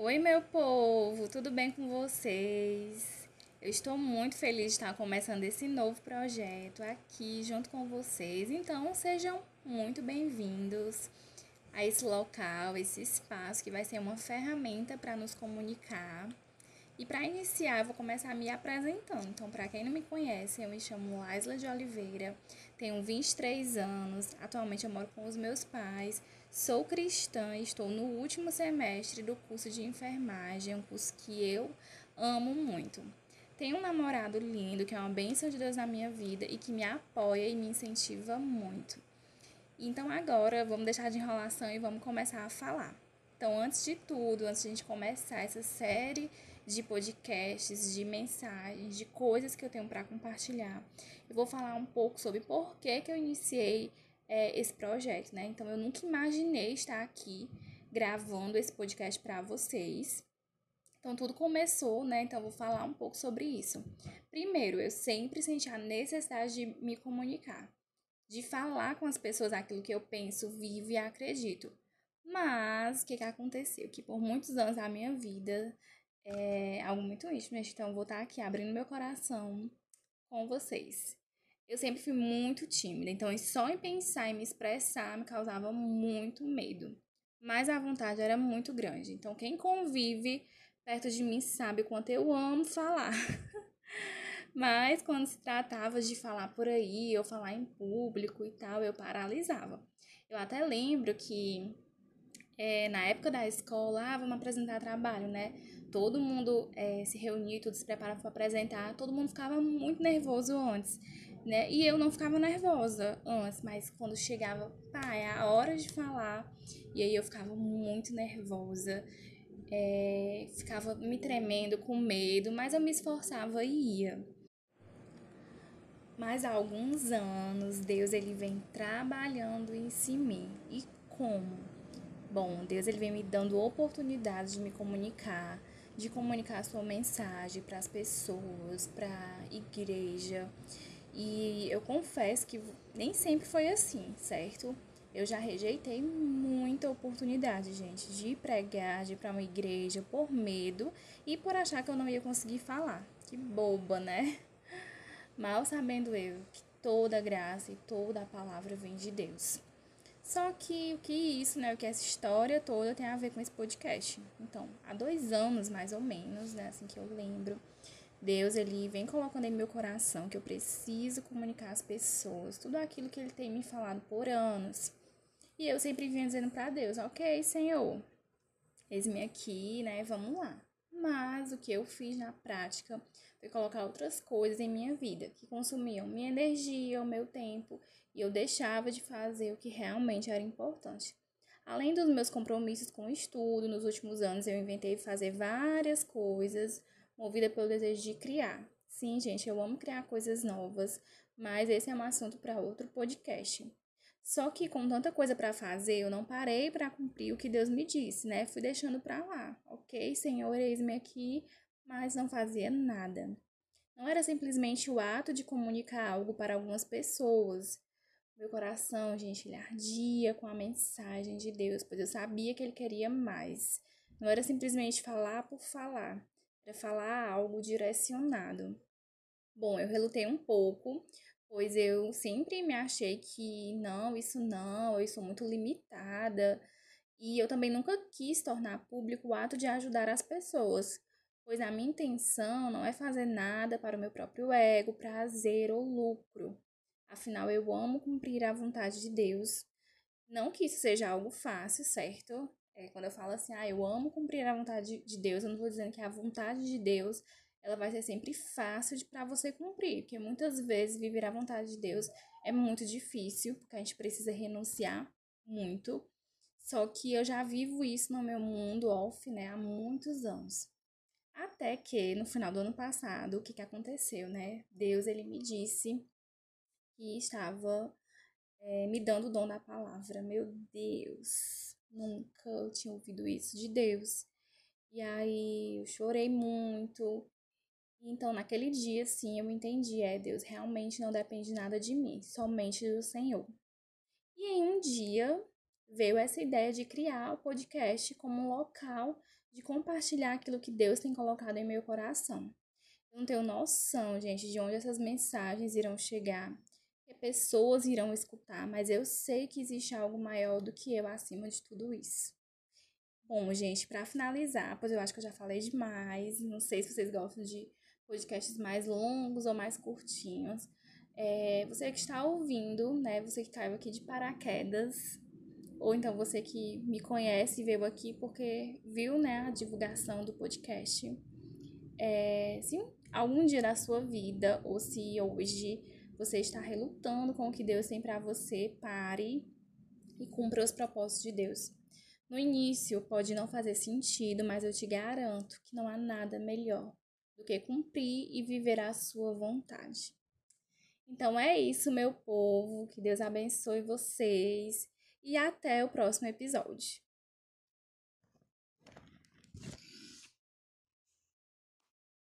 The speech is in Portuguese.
Oi, meu povo, tudo bem com vocês? Eu estou muito feliz de estar começando esse novo projeto aqui junto com vocês. Então, sejam muito bem-vindos a esse local, esse espaço que vai ser uma ferramenta para nos comunicar. E para iniciar, vou começar me apresentando. Então, para quem não me conhece, eu me chamo Laisla de Oliveira, tenho 23 anos, atualmente eu moro com os meus pais. Sou cristã e estou no último semestre do curso de enfermagem, um curso que eu amo muito. Tenho um namorado lindo, que é uma bênção de Deus na minha vida e que me apoia e me incentiva muito. Então agora vamos deixar de enrolação e vamos começar a falar. Então, antes de tudo, antes de a gente começar essa série de podcasts, de mensagens, de coisas que eu tenho para compartilhar, eu vou falar um pouco sobre por que, que eu iniciei é, esse projeto, né? Então eu nunca imaginei estar aqui gravando esse podcast para vocês. Então tudo começou, né? Então eu vou falar um pouco sobre isso. Primeiro, eu sempre senti a necessidade de me comunicar, de falar com as pessoas aquilo que eu penso, vivo e acredito. Mas o que, que aconteceu? Que por muitos anos da minha vida é algo muito íntimo. Então vou estar aqui abrindo meu coração com vocês. Eu sempre fui muito tímida, então só em pensar em me expressar me causava muito medo. Mas a vontade era muito grande. Então, quem convive perto de mim sabe o quanto eu amo falar. Mas quando se tratava de falar por aí, ou falar em público e tal, eu paralisava. Eu até lembro que é, na época da escola, ah, vamos apresentar trabalho, né? Todo mundo é, se reunia, tudo se preparava para apresentar, todo mundo ficava muito nervoso antes né? E eu não ficava nervosa antes, mas quando chegava, pá, é a hora de falar, e aí eu ficava muito nervosa, é, ficava me tremendo com medo, mas eu me esforçava e ia. Mas há alguns anos, Deus ele vem trabalhando em si mim. E como? Bom, Deus ele vem me dando oportunidades de me comunicar, de comunicar a sua mensagem para as pessoas, para a igreja. E eu confesso que nem sempre foi assim, certo? Eu já rejeitei muita oportunidade, gente, de pregar, de ir para uma igreja por medo e por achar que eu não ia conseguir falar. Que boba, né? Mal sabendo eu que toda graça e toda a palavra vem de Deus. Só que o que isso, né? O que essa história toda tem a ver com esse podcast. Então, há dois anos mais ou menos, né? Assim que eu lembro, Deus, ele vem colocando em meu coração que eu preciso comunicar às pessoas tudo aquilo que ele tem me falado por anos. E eu sempre vinha dizendo para Deus, ok, Senhor, eis-me aqui, né, vamos lá. Mas o que eu fiz na prática foi colocar outras coisas em minha vida que consumiam minha energia, o meu tempo, e eu deixava de fazer o que realmente era importante. Além dos meus compromissos com o estudo, nos últimos anos eu inventei fazer várias coisas movida pelo desejo de criar. Sim, gente, eu amo criar coisas novas, mas esse é um assunto para outro podcast. Só que com tanta coisa para fazer, eu não parei para cumprir o que Deus me disse, né? Fui deixando para lá. OK, Senhor, eis-me aqui, mas não fazia nada. Não era simplesmente o ato de comunicar algo para algumas pessoas. Meu coração, gente, ele ardia com a mensagem de Deus, pois eu sabia que ele queria mais. Não era simplesmente falar por falar para falar algo direcionado. Bom, eu relutei um pouco, pois eu sempre me achei que não, isso não, eu sou muito limitada. E eu também nunca quis tornar público o ato de ajudar as pessoas, pois a minha intenção não é fazer nada para o meu próprio ego, prazer ou lucro. Afinal, eu amo cumprir a vontade de Deus. Não que isso seja algo fácil, certo? É, quando eu falo assim, ah, eu amo cumprir a vontade de Deus, eu não estou dizendo que a vontade de Deus ela vai ser sempre fácil para você cumprir, porque muitas vezes viver a vontade de Deus é muito difícil, porque a gente precisa renunciar muito. Só que eu já vivo isso no meu mundo off, né, há muitos anos. Até que no final do ano passado, o que, que aconteceu, né? Deus ele me disse que estava é, me dando o dom da palavra. Meu Deus, Nunca eu tinha ouvido isso de Deus. E aí eu chorei muito. Então, naquele dia, sim, eu entendi: é, Deus realmente não depende nada de mim, somente do Senhor. E em um dia veio essa ideia de criar o podcast como um local de compartilhar aquilo que Deus tem colocado em meu coração. Eu não tenho noção, gente, de onde essas mensagens irão chegar, que pessoas irão escutar, mas eu sei que existe algo maior do que eu acima de tudo isso. Bom, gente, para finalizar, pois eu acho que eu já falei demais, não sei se vocês gostam de podcasts mais longos ou mais curtinhos. É, você que está ouvindo, né? Você que caiu aqui de paraquedas, ou então você que me conhece e veio aqui porque viu, né, a divulgação do podcast. É, se algum dia da sua vida, ou se hoje você está relutando com o que Deus tem para você, pare e cumpra os propósitos de Deus. No início pode não fazer sentido, mas eu te garanto que não há nada melhor do que cumprir e viver a sua vontade. Então é isso, meu povo. Que Deus abençoe vocês e até o próximo episódio.